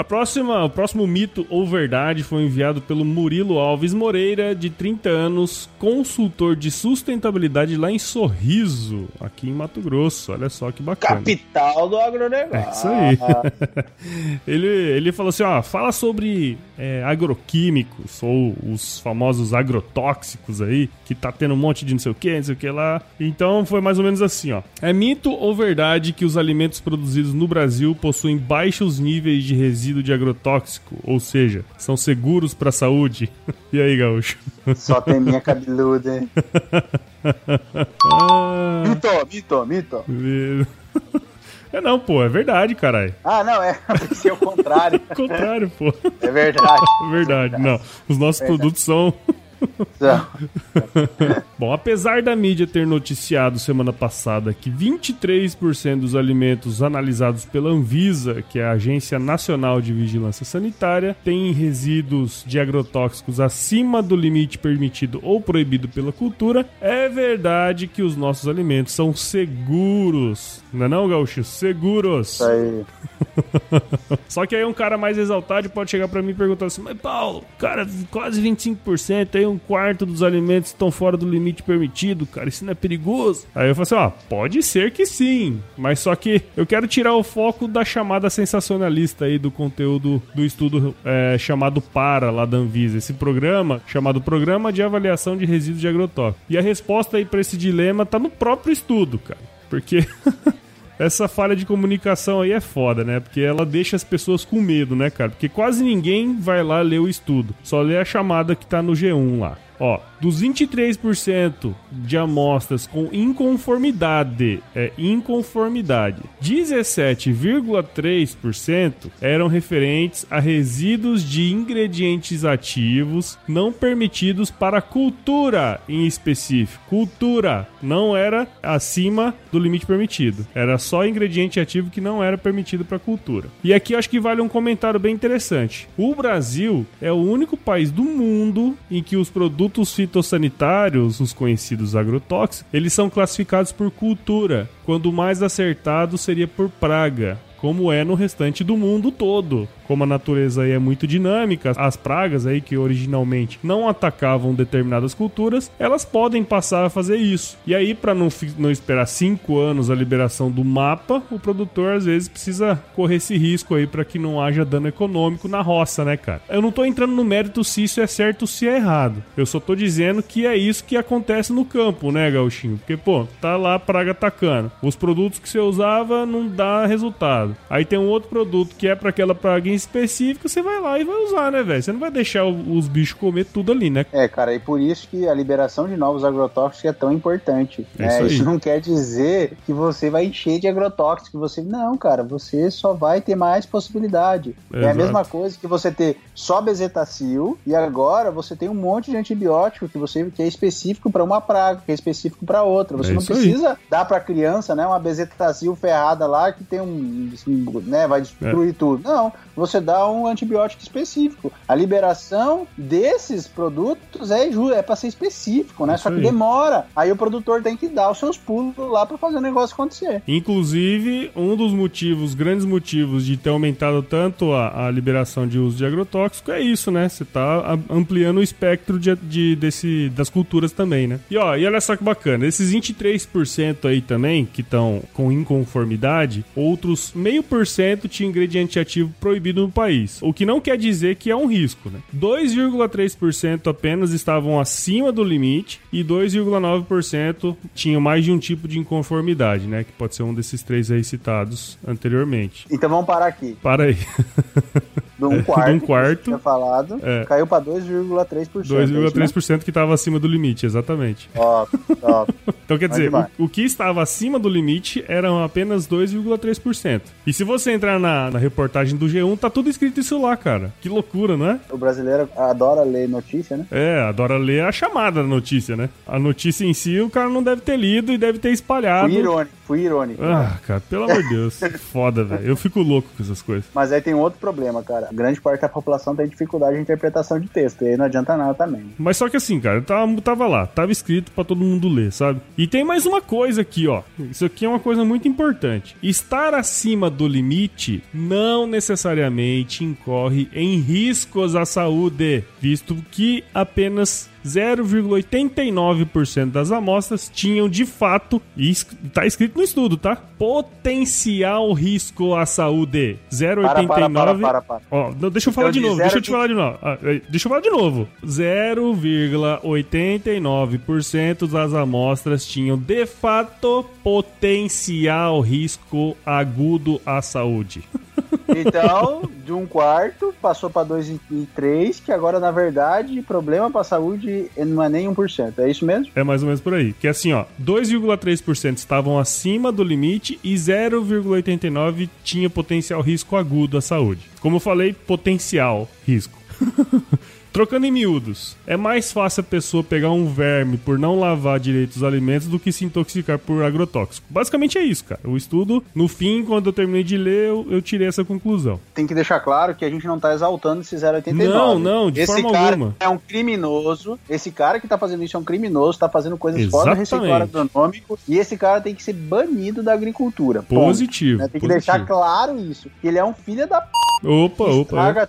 A próxima, o próximo mito ou verdade foi enviado pelo Murilo Alves Moreira, de 30 anos, consultor de sustentabilidade lá em Sorriso, aqui em Mato Grosso. Olha só que bacana.
Capital do agronegócio.
É isso aí. [LAUGHS] ele, ele falou assim: ó, fala sobre é, agroquímicos ou os famosos agrotóxicos aí, que tá tendo um monte de não sei o que, não sei o que lá. Então foi mais ou menos assim, ó. É mito ou verdade que os alimentos produzidos no Brasil possuem baixos níveis de resíduo de agrotóxico, ou seja, são seguros para a saúde? [LAUGHS] E aí, gaúcho?
Só tem minha cabeluda. hein? [LAUGHS] Mito, mito, mito.
É não, pô, é verdade, caralho.
Ah, não, é. Esse é o contrário.
Ao contrário, pô.
É verdade.
É [LAUGHS] verdade, não. Os nossos produtos são. [LAUGHS] Bom, apesar da mídia ter noticiado semana passada que 23% dos alimentos analisados pela Anvisa, que é a Agência Nacional de Vigilância Sanitária, têm resíduos de agrotóxicos acima do limite permitido ou proibido pela cultura, é verdade que os nossos alimentos são seguros. Não é não, Gaúcho? Seguros.
Isso aí. [LAUGHS]
Só que aí um cara mais exaltado pode chegar pra mim e perguntar assim: Mas Paulo, cara, quase 25%, aí um quarto dos alimentos estão fora do limite permitido, cara, isso não é perigoso? Aí eu falo assim: Ó, pode ser que sim, mas só que eu quero tirar o foco da chamada sensacionalista aí do conteúdo do estudo é, chamado PARA lá da Anvisa, esse programa chamado Programa de Avaliação de Resíduos de Agrotóxicos. E a resposta aí pra esse dilema tá no próprio estudo, cara, porque. [LAUGHS] Essa falha de comunicação aí é foda, né? Porque ela deixa as pessoas com medo, né, cara? Porque quase ninguém vai lá ler o estudo. Só lê a chamada que tá no G1 lá. Ó, dos 23% de amostras com inconformidade, é inconformidade, 17,3% eram referentes a resíduos de ingredientes ativos não permitidos para cultura em específico. Cultura não era acima do limite permitido. Era só ingrediente ativo que não era permitido para cultura. E aqui acho que vale um comentário bem interessante. O Brasil é o único país do mundo em que os produtos fitossanitários, os conhecidos agrotóxicos, eles são classificados por cultura, quando o mais acertado seria por praga. Como é no restante do mundo todo. Como a natureza aí é muito dinâmica, as pragas aí que originalmente não atacavam determinadas culturas, elas podem passar a fazer isso. E aí, para não, não esperar cinco anos a liberação do mapa, o produtor às vezes precisa correr esse risco aí para que não haja dano econômico na roça, né, cara? Eu não tô entrando no mérito se isso é certo ou se é errado. Eu só tô dizendo que é isso que acontece no campo, né, Gauchinho? Porque, pô, tá lá a praga atacando. Os produtos que você usava não dá resultado. Aí tem um outro produto que é para aquela praga específico, você vai lá e vai usar, né, velho? Você não vai deixar os bichos comer tudo ali, né?
É, cara, e por isso que a liberação de novos agrotóxicos é tão importante.
É
né?
isso.
Isso não quer dizer que você vai encher de agrotóxicos. que Você não, cara, você só vai ter mais possibilidade. É a
Exato.
mesma coisa que você ter só bezetacil e agora você tem um monte de antibiótico que você que é específico para uma praga, que é específico para outra. Você
É
não
isso aí.
precisa dar para criança, né, uma bezetacil ferrada lá que tem um, um, né, vai
É.
destruir tudo. Não, você dá um antibiótico específico. A liberação desses produtos é, é para ser específico, né?
Isso
Só que
aí.
demora. Aí o produtor tem que dar os seus pulos lá para fazer o negócio acontecer.
Inclusive, um dos motivos, grandes motivos de ter aumentado tanto a, a liberação de uso de agrotóxico é isso, né? Você tá a- ampliando o espectro de, de- desse, das culturas também, né? E ó, e olha só que bacana, esses 23% aí também, que estão com inconformidade, outros meio por cento tinha ingrediente ativo proibido no país. O que não quer dizer que é um risco, né? 2,3% apenas estavam acima do limite e 2,9% tinham mais de um tipo de inconformidade, né? Que pode ser um desses três aí citados anteriormente.
Então vamos parar aqui.
Para aí. [LAUGHS]
Do um [LAUGHS] quarto,
De um quarto.
tinha falado,
É.
caiu para 2,3%.
2,3% que estava acima do limite, exatamente.
Top, top. [LAUGHS]
Então quer dizer, o, o que estava acima do limite eram apenas 2,3%. E se você entrar na, na reportagem do G1, tá tudo escrito isso lá, cara. Que loucura, não é?
O brasileiro adora ler notícia, né?
É, adora ler a chamada da notícia, né? A notícia em si o cara não deve ter lido e deve ter espalhado.
Fui irônico, fui irônico.
Ah, cara, pelo amor de Deus. [LAUGHS] Foda, velho. Eu fico louco com essas coisas.
Mas aí tem um outro problema, cara. Grande parte da população tem dificuldade de interpretação de texto. E aí não adianta nada também.
Mas só que assim, cara, tava, tava lá, tava escrito pra todo mundo ler, sabe? E tem mais uma coisa aqui, ó. Isso aqui é uma coisa muito importante. Estar acima do limite não necessariamente incorre em riscos à saúde, visto que apenas 0,89% das amostras tinham de fato, e está escrito no estudo, tá? Potencial risco à saúde. 0,89.
Para, para, para,
Ó, não, deixa eu falar
Então,
de
de
novo, deixa eu te falar de novo. Ah, deixa eu falar de novo. 0,89% das amostras tinham de fato potencial risco agudo à saúde. [LAUGHS]
Então, de um quarto, passou pra dois e três, que agora, na verdade, problema pra saúde não é nem 1%. É isso mesmo?
É mais ou menos por aí. Que é assim, ó, 2,3% estavam acima do limite e 0,89% tinha potencial risco agudo à saúde. Como eu falei, potencial risco. [LAUGHS] Trocando em miúdos, é mais fácil a pessoa pegar um verme por não lavar direito os alimentos do que se intoxicar por agrotóxico. Basicamente é isso, cara. O estudo, no fim, quando eu terminei de ler, eu, eu tirei essa conclusão.
Tem que deixar claro que a gente não tá exaltando esse 0,89.
Não, não, de
esse
forma
cara
alguma.
é um criminoso. Esse cara que tá fazendo isso é um criminoso, tá fazendo coisas fora do receituário agronômico. E esse cara tem que ser banido da agricultura.
Positivo.
Né? Tem que
positivo.
deixar claro isso. Que ele é um filho da p...
Opa, opa.
estraga,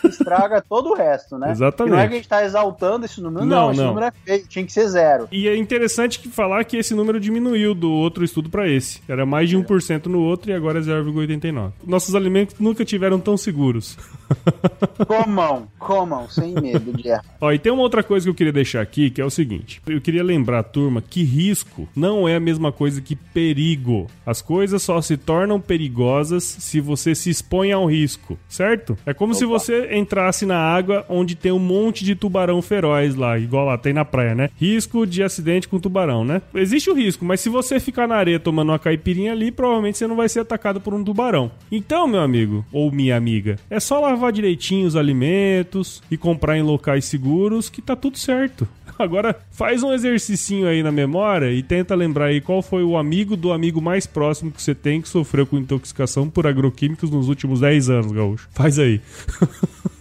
que estraga todo o resto, né?
Exatamente.
E não é que a gente tá exaltando esse número,
Não,
não. esse
não.
número é feio, tinha que ser zero.
E é interessante que falar que esse número diminuiu do outro estudo para esse. Era mais de 1% no outro e agora é 0,89. Nossos alimentos nunca tiveram tão seguros. [LAUGHS]
Comam, comam, sem medo de errar.
Ó, e tem uma outra coisa que eu queria deixar aqui, que é o seguinte. Eu queria lembrar, turma, que risco não é a mesma coisa que perigo. As coisas só se tornam perigosas se você se expõe ao risco, certo? É como se você entrasse na água onde tem um monte de tubarão feroz lá, igual lá tem na praia, né? Risco de acidente com tubarão, né? Existe o risco, mas se você ficar na areia tomando uma caipirinha ali, provavelmente você não vai ser atacado por um tubarão. Então, meu amigo, ou minha amiga, é só lavar direitinho os alimentos e comprar em locais seguros que tá tudo certo. [LAUGHS] Agora, faz um exercicinho aí na memória e tenta lembrar aí qual foi o amigo do amigo mais próximo que você tem que sofreu com intoxicação por agroquímicos nos últimos 10 anos, Gaúcho. Faz aí. [LAUGHS]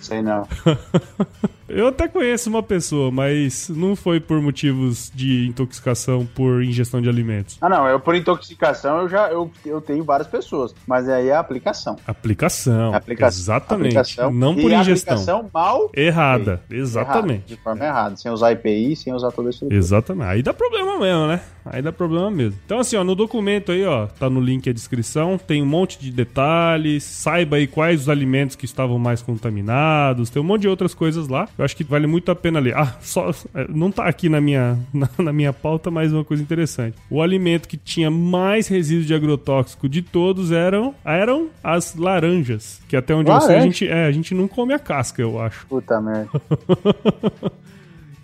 Sei não. [LAUGHS]
Eu até conheço uma pessoa, mas não foi por motivos de intoxicação por ingestão de alimentos.
Ah, não, eu por intoxicação eu já eu, eu tenho várias pessoas, mas aí é a aplicação.
Aplicação.
Aplica-
Exatamente.
aplicação
não por ingestão.
aplicação mal
Errada.
errada,
Exatamente.
de forma errada, sem usar IPI, sem usar todo esse
Exatamente. Aí dá problema mesmo, né? Aí dá problema mesmo. Então, assim, ó, no documento aí, ó, tá no link a descrição, tem um monte de detalhes, saiba aí quais os alimentos que estavam mais contaminados, tem um monte de outras coisas lá. Eu acho que vale muito a pena ler. Ah, só é, não tá aqui na minha, [LAUGHS] na, na minha pauta, mas uma coisa interessante. O alimento que tinha mais resíduo de agrotóxico de todos eram, eram as laranjas, que até onde eu sei a
Laranja?
gente, é, a gente não come a casca, eu acho.
Puta merda. [LAUGHS]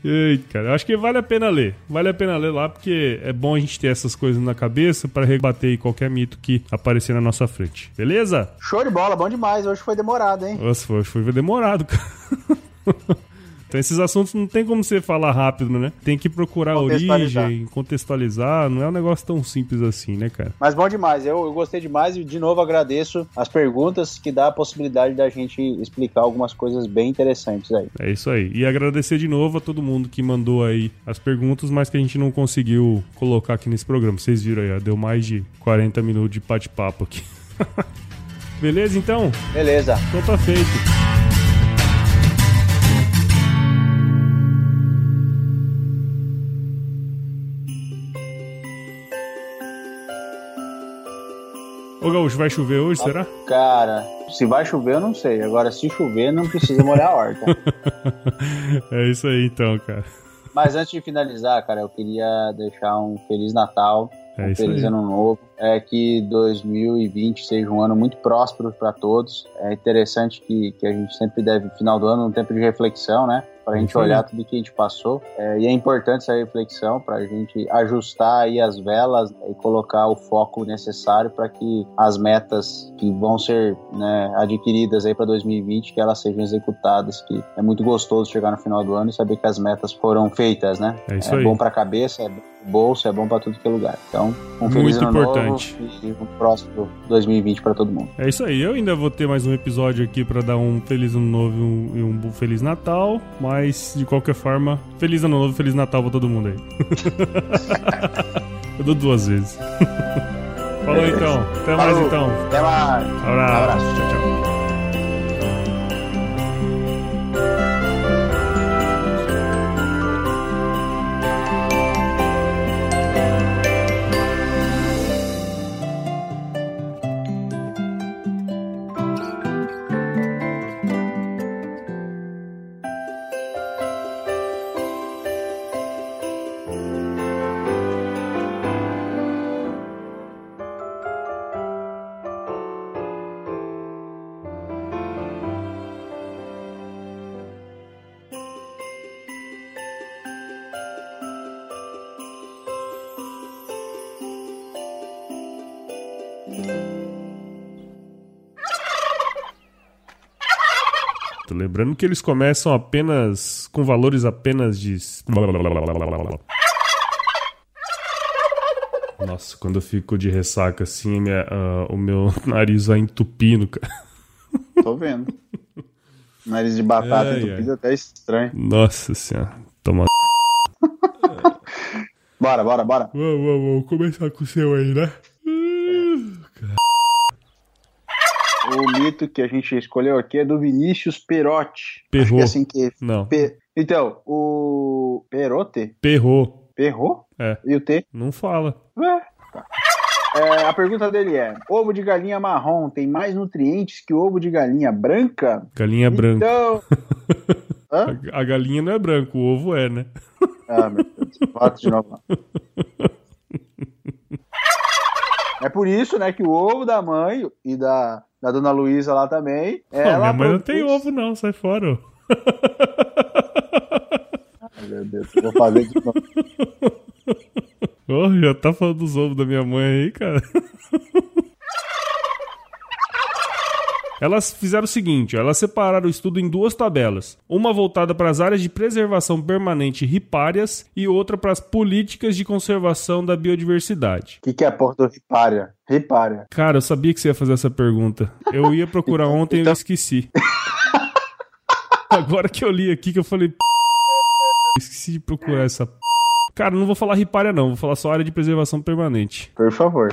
Eita, cara, eu acho que vale a pena ler. Vale a pena ler lá, porque é bom a gente ter essas coisas na cabeça para rebater qualquer mito que aparecer na nossa frente. Beleza?
Show de bola, bom demais. Hoje foi demorado, hein?
Nossa, foi, foi demorado, [LAUGHS] cara. Então esses assuntos não tem como você falar rápido, né? Tem que procurar a origem, contextualizar. Não é um negócio tão simples assim, né, cara?
Mas bom demais, eu, eu gostei demais e de novo agradeço as perguntas que dá a possibilidade da gente explicar algumas coisas bem interessantes aí.
É isso aí. E agradecer de novo a todo mundo que mandou aí as perguntas, mas que a gente não conseguiu colocar aqui nesse programa. Vocês viram aí, ó, deu mais de 40 minutos de bate-papo aqui. [LAUGHS] Beleza, então?
Beleza.
Então tá feito. Ô Gaúcho, vai chover hoje, será?
Cara, se vai chover eu não sei. Agora, se chover, não precisa molhar a horta. [LAUGHS]
É isso aí então, cara.
Mas antes de finalizar, cara, eu queria deixar um Feliz Natal,
É
um Feliz
aí.
Ano Novo. É que 2020 seja um ano muito próspero para todos. É interessante que, que a gente sempre deve, final do ano, um tempo de reflexão, né? Para a gente
aí.
olhar tudo que a gente passou. É, e é importante essa reflexão para a gente ajustar aí as velas e colocar o foco necessário para que as metas que vão ser né, adquiridas aí para 2020 que elas sejam executadas. Que é muito gostoso chegar no final do ano e saber que as metas foram feitas, né?
É isso
é
aí.
bom para a cabeça, é bom bolso, é bom pra tudo que é lugar. Então, um
Muito
feliz ano
importante.
novo e um próximo 2020 pra todo mundo.
É isso aí, eu ainda vou ter mais um episódio aqui pra dar um Feliz Ano Novo e um, um Feliz Natal, mas de qualquer forma, Feliz Ano Novo e Feliz Natal pra todo mundo aí. [LAUGHS] eu dou duas vezes. [LAUGHS] Falou então, até mais
Falou.
então.
Até mais.
Abraço.
Abraço.
Tchau, tchau. Que eles começam apenas com valores apenas de. Nossa, quando eu fico de ressaca assim, minha- ah, o meu [LAUGHS] nariz vai entupindo, cara.
Tô vendo. Nariz de batata
Ai,
entupido até estranho.
Nossa senhora. Toma. [LAUGHS]
Bora, bora, bora.
Vamos, vamos, vamos começar com o seu aí, né?
O mito que a gente escolheu aqui é do Vinícius Perotti.
Perrou.
que é assim que.
Não,
Então, o. Perote?
perrou.
Perrou?
É.
E o T?
Não fala.
Ué, tá. É, a pergunta dele é: ovo de galinha marrom tem mais nutrientes que ovo de galinha branca?
Galinha branca.
Então. [LAUGHS]
A, a galinha não é branca, o ovo é, né?
Ah, meu Deus. Bota de novo. [LAUGHS] É por isso, né, que o ovo da mãe e da, da dona Luísa lá também.
Pô,
Ela
minha mãe não tem ovo, não, sai fora. ó.
Ai, meu Deus, eu vou fazer de novo. [LAUGHS]
Ô, já tá falando dos ovos da minha mãe aí, cara. Elas fizeram o seguinte, ó, elas separaram o estudo em duas tabelas. Uma voltada para as áreas de preservação permanente ripárias e outra para as políticas de conservação da biodiversidade.
O que, que é Porto Ripária? Ripária.
Cara, eu sabia que você ia fazer essa pergunta. Eu ia procurar [LAUGHS] ontem e eu
Então-
esqueci. [LAUGHS] Agora que eu li aqui que eu falei, "P***, esqueci de procurar essa. p***". Cara, não vou falar ripária não, vou falar só área de preservação permanente.
Por favor.